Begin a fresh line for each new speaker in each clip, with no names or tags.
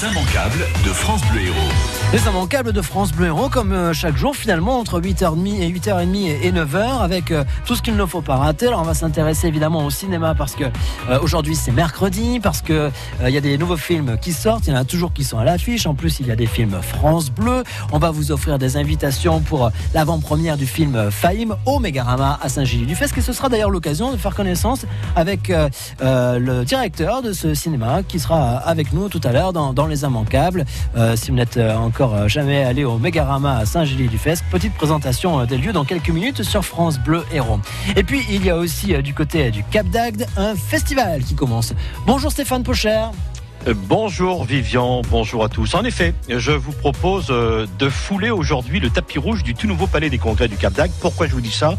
Les immanquables de France Bleu Héros.
Les immanquables de France Bleu Héros, comme euh, chaque jour finalement, entre 8h30 et 8h30 et 9h, avec euh, tout ce qu'il ne faut pas rater. Alors on va s'intéresser évidemment au cinéma parce que euh, aujourd'hui c'est mercredi, parce que il y a des nouveaux films qui sortent, il y en a toujours qui sont à l'affiche. En plus, il y a des films France Bleu. On va vous offrir des invitations pour l'avant-première du film Faïm au Mégarama à Saint-Gilles-du-Fesque. Et ce sera d'ailleurs l'occasion de faire connaissance avec le directeur de ce cinéma qui sera avec nous tout à l'heure dans, dans Les Immanquables. si vous n'êtes encore euh, jamais allé au Mégarama à Saint-Gély-du-Fesque. Petite présentation euh, des lieux dans quelques minutes sur France Bleu Héros. Et puis il y a aussi euh, du côté du Cap d'Agde un festival qui commence. Bonjour Stéphane Pocher.
Euh, bonjour Vivian, bonjour à tous. En effet, je vous propose euh, de fouler aujourd'hui le tapis rouge du tout nouveau palais des congrès du Cap d'Agde. Pourquoi je vous dis ça?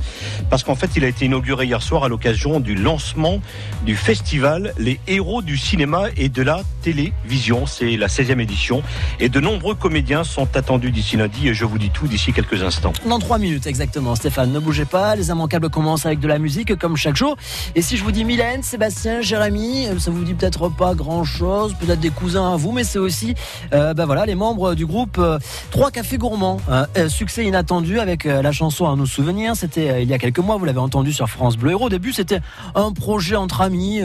Parce qu'en fait, il a été inauguré hier soir à l'occasion du lancement du festival Les héros du cinéma et de la télévision. C'est la 16e édition et de nombreux comédiens sont attendus d'ici lundi et je vous dis tout d'ici quelques instants.
Dans trois minutes exactement, Stéphane, ne bougez pas. Les immanquables commencent avec de la musique comme chaque jour. Et si je vous dis Mylène, Sébastien, Jérémy, ça vous dit peut-être pas grand-chose peut-être des cousins à vous, mais c'est aussi euh, ben voilà, les membres du groupe euh, Trois Cafés Gourmands. Euh, succès inattendu avec la chanson à nos souvenirs. C'était il y a quelques mois, vous l'avez entendu sur France Bleu Héros. Au début, c'était un projet entre amis,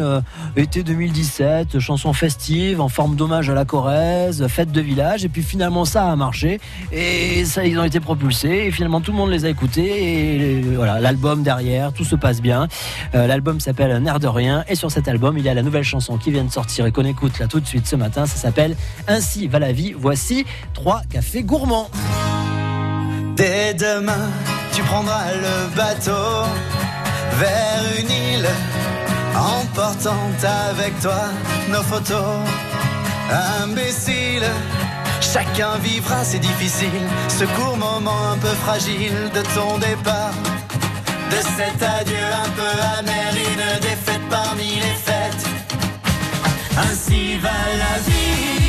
été 2017, chanson festive en forme d'hommage à la Corrèze, fête de village. Et puis finalement, ça a marché et ça, ils ont été propulsés. Et finalement, tout le monde les a écoutés. Et voilà, l'album derrière, tout se passe bien. l'album s'appelle Nerf de rien. Et sur cet album, il y a la nouvelle chanson qui vient de sortir et qu'on écoute là tout de suite ce matin. Ça s'appelle Ainsi va la vie. Voici trois cafés gourmands.
Dès demain, tu prendras le bateau vers une île, emportant avec toi nos photos. Imbécile, chacun vivra, c'est difficile, ce court moment un peu fragile de ton départ. De cet adieu un peu amer, une défaite parmi les fêtes. Ainsi va la vie,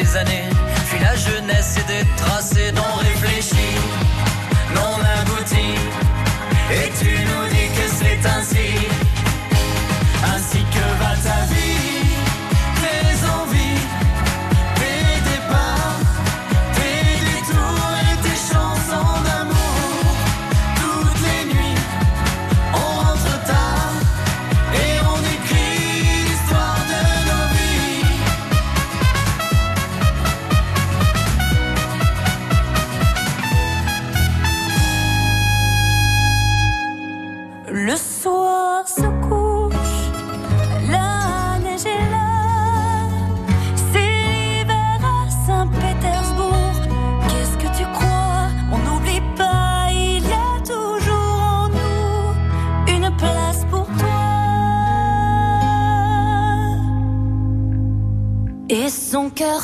Puis la jeunesse et des tracés non réfléchis,
Le soir se couche, la neige est là. C'est l'hiver à Saint-Pétersbourg. Qu'est-ce que tu crois? On n'oublie pas, il y a toujours en nous une place pour toi. Et son cœur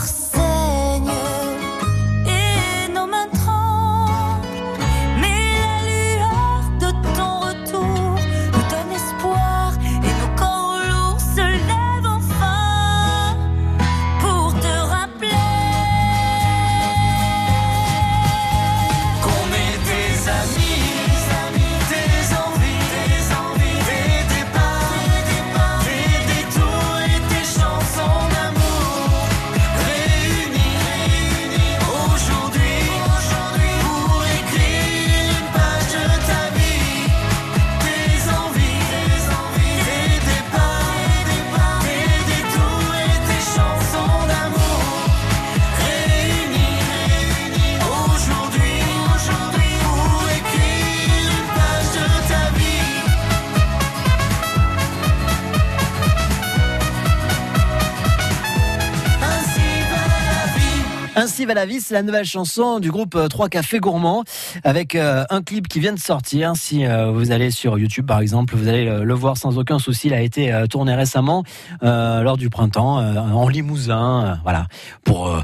Ainsi va la vie, c'est la nouvelle chanson du groupe 3 Cafés Gourmands avec un clip qui vient de sortir. Si vous allez sur YouTube par exemple, vous allez le voir sans aucun souci. Il a été tourné récemment lors du printemps en Limousin, voilà, pour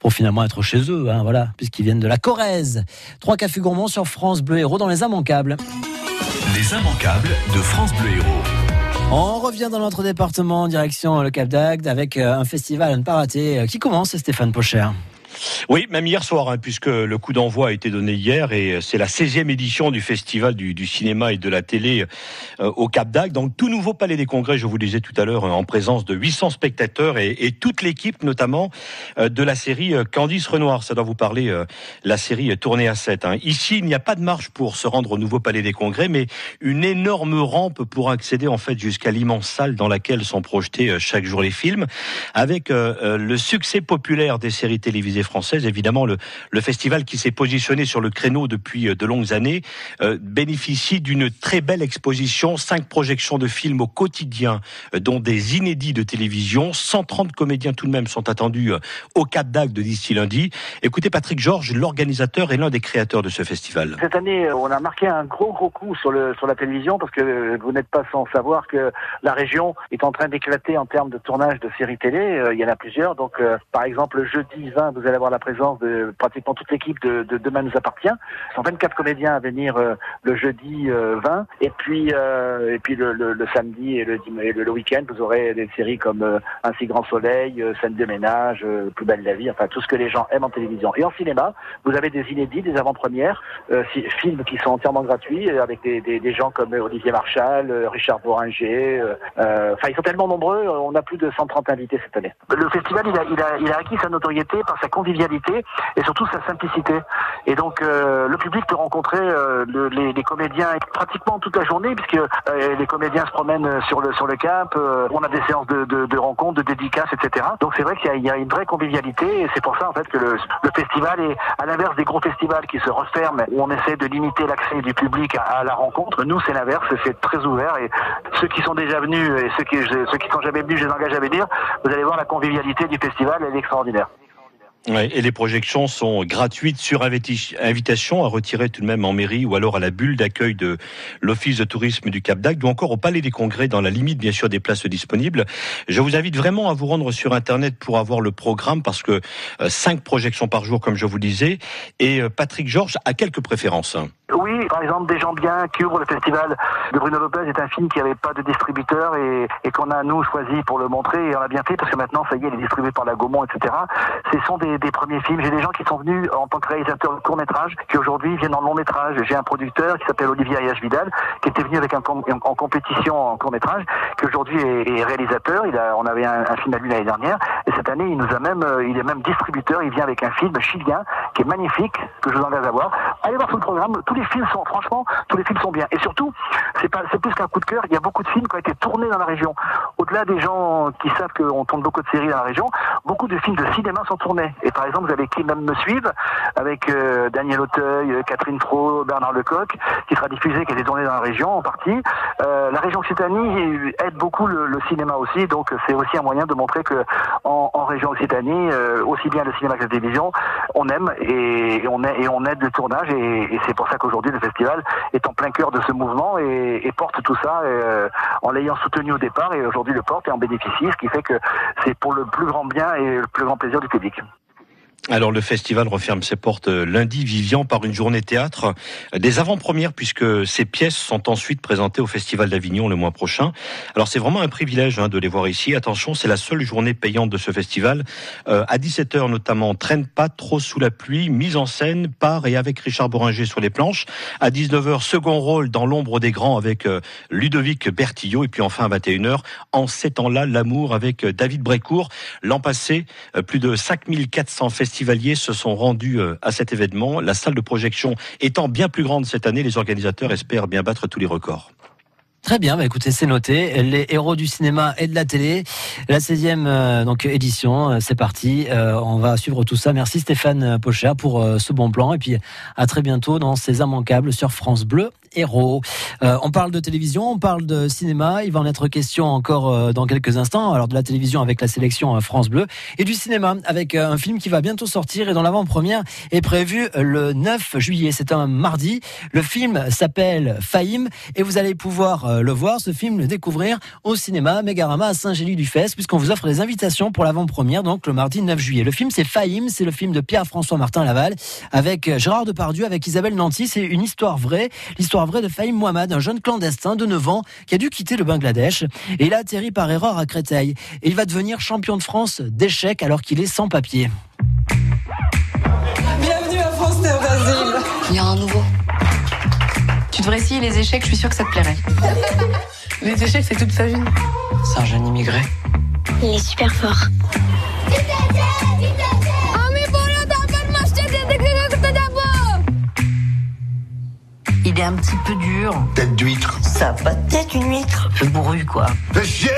pour finalement être chez eux, hein, voilà, puisqu'ils viennent de la Corrèze. Trois cafés gourmands sur France Bleu Héros dans les immanquables.
Les immanquables de France Bleu Héros.
On revient dans notre département en direction le Cap d'Agde avec un festival à ne pas rater qui commence, Stéphane Pocher.
Oui, même hier soir, hein, puisque le coup d'envoi a été donné hier et c'est la 16e édition du festival du, cinéma et de la télé euh, au Cap d'Agde. Donc tout nouveau palais des congrès, je vous disais tout à l'heure, en présence de 800 spectateurs et, toute l'équipe, notamment euh, de la série euh, Candice Renoir. Ça doit vous parler, la série tournée à 7. Hein. Ici, il n'y a pas de marche pour se rendre au nouveau palais des congrès, mais une énorme rampe pour accéder en fait jusqu'à l'immense salle dans laquelle sont projetés chaque jour les films, avec le succès populaire des séries télévisées française. Évidemment, le, le festival qui s'est positionné sur le créneau depuis euh, de longues années euh, bénéficie d'une très belle exposition, cinq projections de films au quotidien, euh, dont des inédits de télévision. 130 comédiens tout de même sont attendus au Cap d'Agde d'ici lundi. Écoutez Patrick Georges, l'organisateur et l'un des créateurs de ce festival.
Cette année, on a marqué un gros gros coup sur, le, sur la télévision parce que vous n'êtes pas sans savoir que la région est en train d'éclater en termes de tournage de séries télé. Il y en a plusieurs. Donc, par exemple, jeudi 20, vous allez avoir la présence de pratiquement toute l'équipe de, Demain nous appartient. Ce sont 24 comédiens à venir euh, le jeudi 20 euh, et puis euh, et puis le, samedi et le, week-end vous aurez des séries comme Un si grand soleil, Scène de ménage, Plus belle la vie, enfin tout ce que les gens aiment en télévision. Et en cinéma, vous avez des inédits, des avant-premières, films qui sont entièrement gratuits avec des, des, gens comme Olivier Marchal, Richard Bourringer. Enfin, ils sont tellement nombreux, on a plus de 130 invités cette année. Le festival, il a, il a, acquis sa notoriété par sa convivialité et surtout sa simplicité. Et donc euh, le public peut rencontrer euh, les, les, comédiens pratiquement toute la journée puisque euh, les comédiens se promènent sur le sur le cap. on a des séances de, de, de, rencontres, de dédicaces, etc. Donc c'est vrai qu'il y, y, a une vraie convivialité et c'est pour ça en fait que le, le, festival est à l'inverse des gros festivals qui se referment où on essaie de limiter l'accès du public à, la rencontre. Nous c'est l'inverse, c'est très ouvert et ceux qui sont déjà venus et ceux qui ceux qui sont jamais venus, je les engage à venir. Vous allez voir la convivialité du festival, elle est extraordinaire
et les projections sont gratuites sur invitation à retirer tout de même en mairie ou alors à la bulle d'accueil de l'Office de tourisme du Cap d'Agde ou encore au Palais des Congrès dans la limite bien sûr des places disponibles. Je vous invite vraiment à vous rendre sur Internet pour avoir le programme parce que euh, cinq projections par jour comme je vous disais et euh, Patrick Georges a quelques préférences.
Oui, par exemple, Des gens bien qui ouvrent le festival de Bruno Lopez est un film qui n'avait pas de distributeur et, et qu'on a, nous, choisi pour le montrer et on a bien fait parce que maintenant, ça y est, il est distribué par la Gaumont, etc. Ce sont des, des premiers films. J'ai des gens qui sont venus en tant que réalisateurs de court-métrage qui aujourd'hui viennent en long-métrage. J'ai un producteur qui s'appelle Olivier Ayash Vidal qui était venu avec un en compétition en court-métrage qui aujourd'hui est, réalisateur. On avait un, film à lui l'année dernière et cette année, il nous a même, euh, il est même distributeur. Il vient avec un film chilien qui est magnifique que je vous engage à voir. Allez voir tout le programme les films sont, franchement, tous les films sont bien. Et surtout, c'est plus qu'un coup de cœur. Il y a beaucoup de films qui ont été tournés dans la région. Au-delà des gens qui savent qu'on tourne beaucoup de séries dans la région, beaucoup de films de cinéma sont tournés. Et par exemple, vous avez Qui même me suivent avec euh, Daniel Auteuil, euh, Catherine Fro, Bernard Lecoq, qui sera diffusé, qui a été tourné dans la région en partie. Euh, la région Occitanie aide beaucoup le, cinéma aussi, donc c'est aussi un moyen de montrer que en, région Occitanie, aussi bien le cinéma que la télévision, on aime et, on, aide, et on le tournage et, c'est pour ça que aujourd'hui le festival est en plein cœur de ce mouvement porte tout ça euh, en l'ayant soutenu au départ et aujourd'hui le porte et en bénéficie, ce qui fait que c'est pour le plus grand bien et le plus grand plaisir du public.
Alors le festival referme ses portes euh, lundi, Vivian, par une journée théâtre euh, des avant-premières puisque ces pièces sont ensuite présentées au Festival d'Avignon le mois prochain. Alors c'est vraiment un privilège hein, de les voir ici. Attention, c'est la seule journée payante de ce festival. Euh, à 17h notamment, Traîne pas trop sous la pluie, mise en scène par et avec Richard Boringer sur les planches. À 19h, second rôle dans l'ombre des grands avec Ludovic Bertillot. Et puis enfin à 21h, en ces temps-là, l'amour avec David Brécourt. L'an passé, plus de 5400 festivals festivaliers se sont rendus euh, à cet événement. La salle de projection étant bien plus grande cette année, les organisateurs espèrent bien battre tous les records.
Très bien, bah écoutez, c'est noté. Les héros du cinéma et de la télé, la 16e euh, donc édition, euh, c'est parti. on va suivre tout ça. Merci Stéphane Pocher pour ce bon plan et puis à très bientôt dans ces immanquables sur France Bleu. Héros. Euh, on parle de télévision, on parle de cinéma. Il va en être question encore euh, dans quelques instants. Alors de la télévision avec la sélection euh, France Bleu et du cinéma avec un film qui va bientôt sortir et dont l'avant-première est prévue le 9 juillet. C'est un mardi. Le film s'appelle Fahim et vous allez pouvoir le voir, ce film, le découvrir au cinéma Mégarama à Saint-Gély-du-Fès puisqu'on vous offre des invitations pour l'avant-première donc le mardi 9 juillet. Le film c'est Fahim, c'est le film de Pierre-François Martin Laval avec Gérard Depardieu, avec Isabelle Nanty. C'est une histoire vraie, l'histoire vraie de Fahim Mohamed, un jeune clandestin de 9 ans qui a dû quitter le Bangladesh et il a atterri par erreur à Créteil et il va devenir champion de France d'échecs alors qu'il est sans papier.
Bienvenue à France Terre d'Asile.
Il y a un nouveau.
Tu devrais essayer les échecs, je suis sûre que ça te plairait. les échecs, c'est toute sa vie.
C'est un jeune immigré.
Il est super fort.
Il est un petit peu dur.
Tête d'huître.
Ça pas tête, une huître. Le bourru, quoi.
Fais chier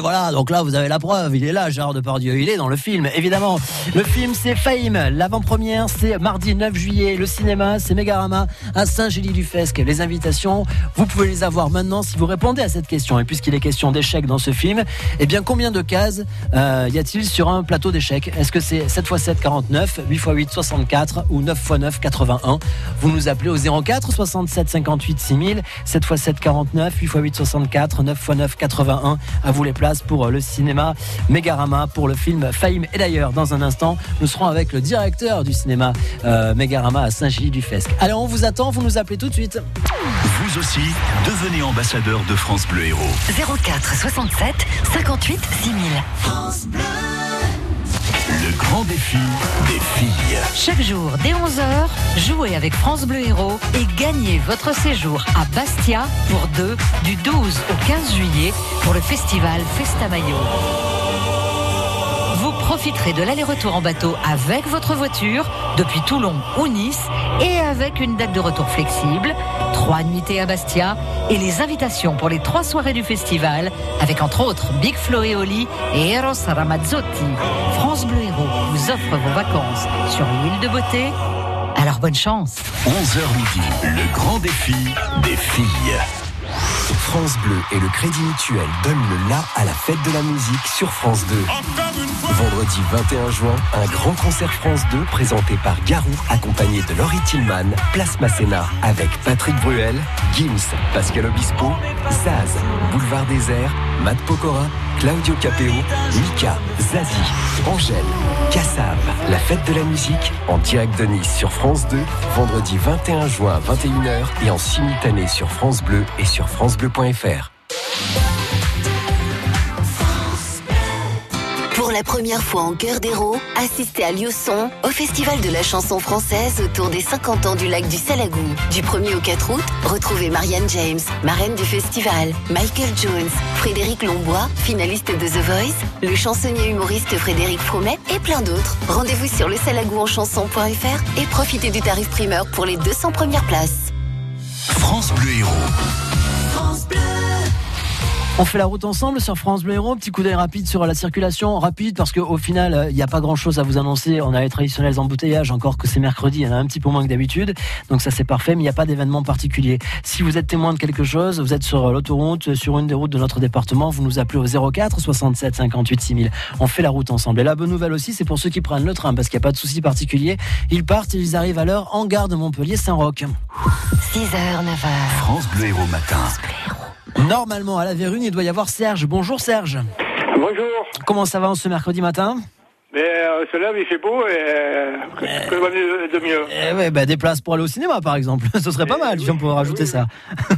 voilà, donc là vous avez la preuve, il est là, Gérard Depardieu, il est dans le film, évidemment. Le film c'est Fame, l'avant-première c'est mardi 9 juillet, le cinéma c'est Mégarama à Saint-Gély-du-Fesque. Les invitations, vous pouvez les avoir maintenant si vous répondez à cette question. Et puisqu'il est question d'échecs dans ce film, eh bien combien de cases euh, y a-t-il sur un plateau d'échecs? Est-ce que c'est 7 x 7 49, 8 x 8 64 ou 9 x 9 81 Vous nous appelez au 04 67 58 6000, 7 x 7 49, 8 x 8 64, 9 x 9 81. À vous les places pour euh, le cinéma Mégarama pour le film Fame. Et d'ailleurs, dans un instant, nous serons avec le directeur du cinéma euh, Mégarama à Saint-Gilles-du-Fesque. Allez, on vous attend, vous nous appelez tout de suite.
Vous aussi, devenez ambassadeur de France Bleu Héros.
04 67 58 6000.
Le grand défi des filles.
Chaque jour, dès 11h, jouez avec France Bleu Héros et gagnez votre séjour à Bastia pour deux du 12 au 15 juillet pour le festival Festamayo. Vous profiterez de l'aller-retour en bateau avec votre voiture depuis Toulon ou Nice et avec une date de retour flexible, trois nuitées à Bastia et les invitations pour les trois soirées du festival avec entre autres Big Flo et Oli et Eros Ramazzotti. France Bleu Héros vous offre vos vacances sur l'île de beauté. Alors bonne chance
11h midi, le grand défi des filles.
France Bleu et le Crédit Mutuel donnent le la à la fête de la musique sur France 2. Vendredi 21 juin, un grand concert France 2 présenté par Garou, accompagné de Laurie Tillman, Place Masséna, avec Patrick Bruel, Gims, Pascal Obispo, Zaz, Boulevard Désert, Matt Pokora, Claudio Capeo, Mika, Zazie, Angèle, Kassav. La fête de la musique en direct de Nice sur France 2, vendredi 21 juin à 21h et en simultané sur France Bleu et sur francebleu.fr.
Pour la première fois en cœur d'héros, assistez à Liosson au Festival de la chanson française autour des 50 ans du lac du Salagou. Du 1er au 4 août, retrouvez Marianne James, marraine du festival, Michael Jones, Frédéric Lombois, finaliste de The Voice, le chansonnier humoriste Frédéric Fromet et plein d'autres. Rendez-vous sur le salagouenchanson.fr et profitez du tarif primeur pour les 200 premières places.
France Bleu Héros.
On fait la route ensemble sur France Bleu Héros. Petit coup d'œil rapide sur la circulation. Rapide parce qu'au final, euh, il n'y a pas grand chose à vous annoncer. On a les traditionnels embouteillages, encore que c'est mercredi. Il y en a un petit peu moins que d'habitude. Donc ça, c'est parfait. Mais il n'y a pas d'événement particulier. Si vous êtes témoin de quelque chose, vous êtes sur l'autoroute, sur une des routes de notre département, vous nous appelez au 04 67 58 6000. On fait la route ensemble. Et la bonne nouvelle aussi, c'est pour ceux qui prennent le train parce qu'il n'y a pas de souci particulier. Ils partent et ils arrivent à l'heure en gare de Montpellier-Saint-Roch.
6h, 9h.
France Bleu Héros matin.
Normalement, à la Vérune, il doit y avoir Serge. Bonjour Serge.
Bonjour.
Comment ça va en ce mercredi matin?
Mais euh, lève, il fait beau et euh, que va de, de mieux.
Eh ouais, bah, des places pour aller au cinéma, par exemple. Ce serait pas mal, si on pouvait rajouter ça.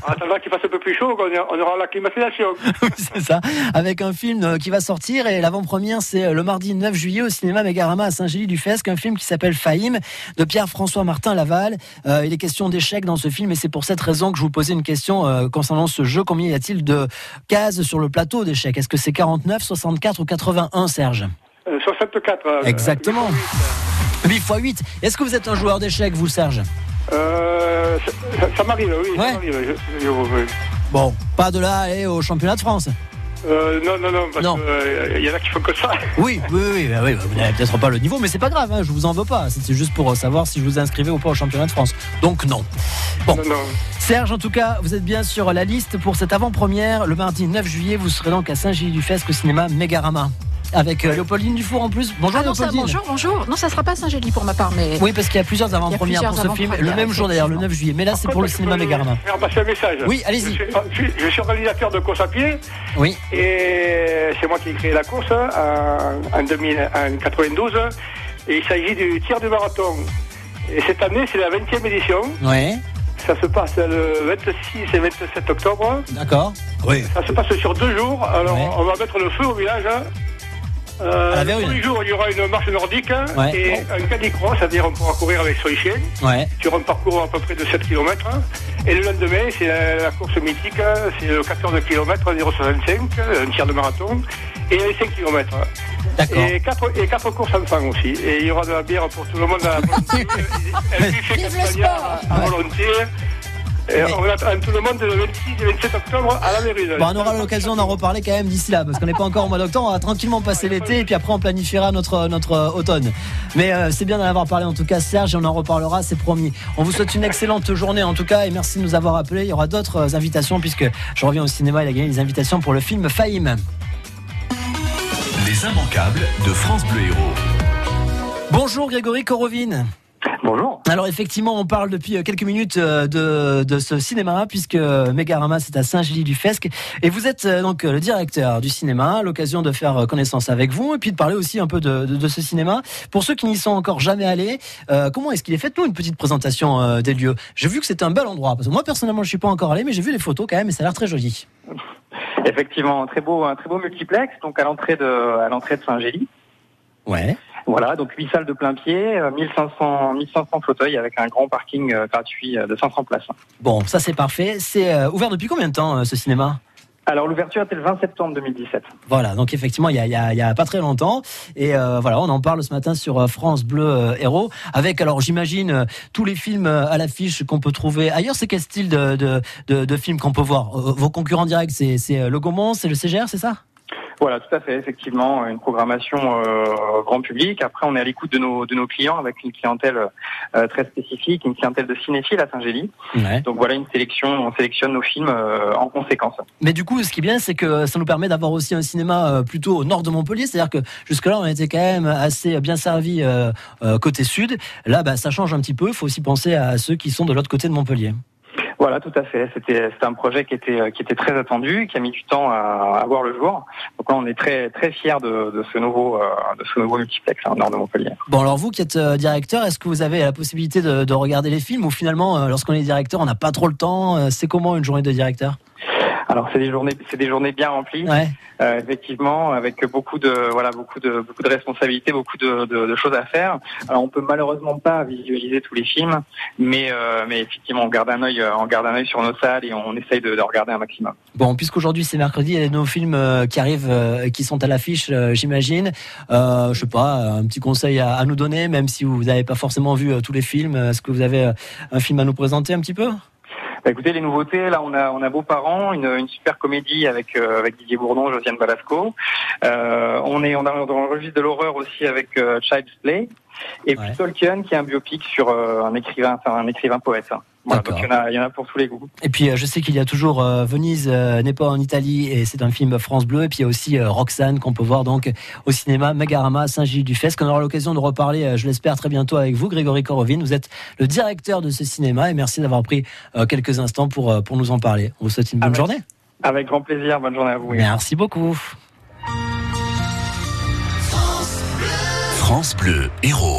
En attendant qu'il fasse un peu plus chaud, on, aura la climatisation.
Oui, c'est ça. Avec un film euh, qui va sortir et l'avant-première, c'est euh, le mardi 9 juillet au cinéma Mégarama à Saint-Gély-du-Fesque, un film qui s'appelle Fahim de Pierre-François Martin Laval. Euh, il est question d'échecs dans ce film et c'est pour cette raison que je vous posais une question euh, concernant ce jeu. Combien y a-t-il de cases sur le plateau d'échecs? Est-ce que c'est 49, 64 ou 81, Serge?
Euh, 64. euh,
Exactement. 8 x 8. Est-ce que vous êtes un joueur d'échecs, vous, Serge?
Euh, ça ça m'arrive, oui.
Ouais.
Ça m'arrive, je- je- oui.
Bon, pas de là aller au championnat de France.
Euh, non, non, non, parce qu'il y en a qui font que ça.
Oui, oui, oui, bah oui, vous n'avez peut-être pas le niveau, mais c'est pas grave, hein, je vous en veux pas. C'est juste pour savoir si je vous inscrivais ou pas au championnat de France. Donc non. Bon.
Non, non.
Serge, en tout cas, vous êtes bien sur la liste pour cette avant-première. Le mardi 9 juillet, vous serez donc à Saint-Gilles-du-Fesque au cinéma Megarama. Avec euh, Léopoldine Dufour en plus. Bonjour
Ah non, ça, bonjour, bonjour. Non, ça sera pas Saint-Gély pour ma part, mais.
Oui, parce qu'il y a plusieurs avant-premières pour ce film. Le même jour d'ailleurs, le 9 juillet. Mais là, c'est pour le cinéma
peux
Megarama.
faire passer un message.
Oui, allez-y.
Je suis, je organisateur de course à pied
Oui.
et c'est moi qui ai créé la course en, en, 2000 en 92. Et il s'agit du tir du marathon. Et cette année, c'est la 20e édition.
Ouais.
Ça se passe le 26 et 27 octobre.
D'accord. Oui.
Ça se passe sur deux jours. Alors, on va mettre le feu au village. Euh,
À la
le
Vérune.
premier jour, il y aura une marche nordique
Ouais.
et un canicross, c'est-à-dire on pourra courir avec son chien
Ouais.
sur un parcours à peu près de 7 km. Et le lendemain, c'est la, la course mythique, c'est le 14 km, 0,65, un tir de marathon, et les 5 km. Et 4, et quatre courses enfants aussi. Et il y aura de la bière pour tout le monde à volonté. un buffet
Vive le
castagnard
sport
à volonté. Et on attend tout le monde le 26 et 27 octobre à la.
Bon, on aura l'occasion d'en reparler quand même d'ici là, parce qu'on n'est pas encore au mois d'octobre. On va tranquillement passer l'été et puis après on planifiera notre notre euh, automne. Mais euh, c'est bien d'en avoir parlé en tout cas, Serge, et on en reparlera, c'est promis. On vous souhaite une excellente journée en tout cas et merci de nous avoir appelés. Il y aura d'autres euh, invitations puisque je reviens au cinéma, il a gagné des invitations pour le film Fahim.
Les immanquables de France Bleu Héros.
Bonjour Grégory Korovine.
Bonjour.
Alors effectivement, on parle depuis euh, quelques minutes euh, de, de ce cinéma puisque euh, Megarama c'est à Saint-Gilles-du-Fesque et vous êtes donc le directeur du cinéma, l'occasion de faire connaissance avec vous et puis de parler aussi un peu de, de- de ce cinéma. Pour ceux qui n'y sont encore jamais allés, euh, comment est-ce qu'il est fait? Nous une petite présentation euh, des lieux. J'ai vu que c'était un bel endroit parce que moi personnellement je suis pas encore allé, mais j'ai vu les photos quand même et ça a l'air très joli.
Effectivement, un très beau, un très beau multiplex, donc à l'entrée de, à l'entrée de Saint-Gély.
Ouais.
Voilà, donc 8 salles de plein pied, euh, 1500, 1500 fauteuils avec un grand parking euh, gratuit euh, de 500 places.
Bon, ça c'est parfait. C'est ouvert depuis combien de temps ce cinéma?
Alors l'ouverture était le 20 septembre 2017.
Voilà, donc effectivement, il y a, pas très longtemps. Et euh, voilà, on en parle ce matin sur France Bleu Héros. Avec, alors j'imagine, tous les films à l'affiche qu'on peut trouver ailleurs. C'est quel style de, de, de, de films qu'on peut voir? Vos concurrents directs, c'est c'est, le Gaumont, c'est le CGR, c'est ça?
Voilà, tout à fait, effectivement, une programmation euh, grand public. Après, on est à l'écoute de nos, de nos clients avec une clientèle euh, très spécifique, une clientèle de cinéphiles à Saint-Gély.
Ouais.
Donc voilà une sélection, on sélectionne nos films euh, en conséquence.
Mais du coup, ce qui est bien, c'est que ça nous permet d'avoir aussi un cinéma euh, plutôt au nord de Montpellier. C'est-à-dire que jusque-là, on était quand même assez bien servi euh, euh, côté sud. Là, bah, ça change un petit peu. Il faut aussi penser à ceux qui sont de l'autre côté de Montpellier.
Voilà, tout à fait. C'était un projet qui était qui était très attendu, qui a mis du temps à, à voir le jour. Donc là, on est très très fiers de, de ce nouveau euh, de ce nouveau multiplex hein, nord de Montpellier.
Bon, alors vous qui êtes euh, directeur, est-ce que vous avez la possibilité de, de regarder les films ou finalement, euh, lorsqu'on est directeur, on n'a pas trop le temps C'est comment une journée de directeur?
Alors c'est des journées c'est des journées bien remplies.
Ouais.
Euh, effectivement, avec beaucoup de voilà beaucoup de beaucoup de responsabilités, beaucoup de, de, de choses à faire. Alors on peut malheureusement pas visualiser tous les films, mais euh, mais effectivement on garde un œil euh, on garde un œil sur nos salles et on essaye de, de regarder un maximum.
Bon, puisqu'aujourd'hui c'est mercredi, il y a nos films euh, qui arrivent, euh, qui sont à l'affiche, j'imagine. Euh, je sais pas, un petit conseil à, à nous donner, même si vous n'avez pas forcément vu tous les films. Est-ce que vous avez un film à nous présenter un petit peu?
Bah, écoutez, les nouveautés, là, on a, on a Beaux Parents, une, une super comédie avec, euh, avec Didier Bourdon, Josiane Balasco. Euh, on est on a dans le registre de l'horreur aussi avec euh, Child's Play. Et puis Tolkien, qui est un biopic sur euh, un écrivain, enfin, un écrivain poète. hein. Voilà, donc il y, en a, il y en a pour tous les goûts.
Et puis euh, je sais qu'il y a toujours euh, Venise euh, n'est pas en Italie et c'est un film France Bleu. Et puis il y a aussi euh, Roxane qu'on peut voir donc au cinéma Megarama Saint-Gilles-du-Fesque. On aura l'occasion de reparler, euh, je l'espère très bientôt avec vous, Grégory Korovine. Vous êtes le directeur de ce cinéma et merci d'avoir pris euh, quelques instants pour euh, pour nous en parler. On vous souhaite une bonne
Avec-
journée.
Avec grand plaisir, bonne journée à vous.
Merci beaucoup.
France Bleu Héros.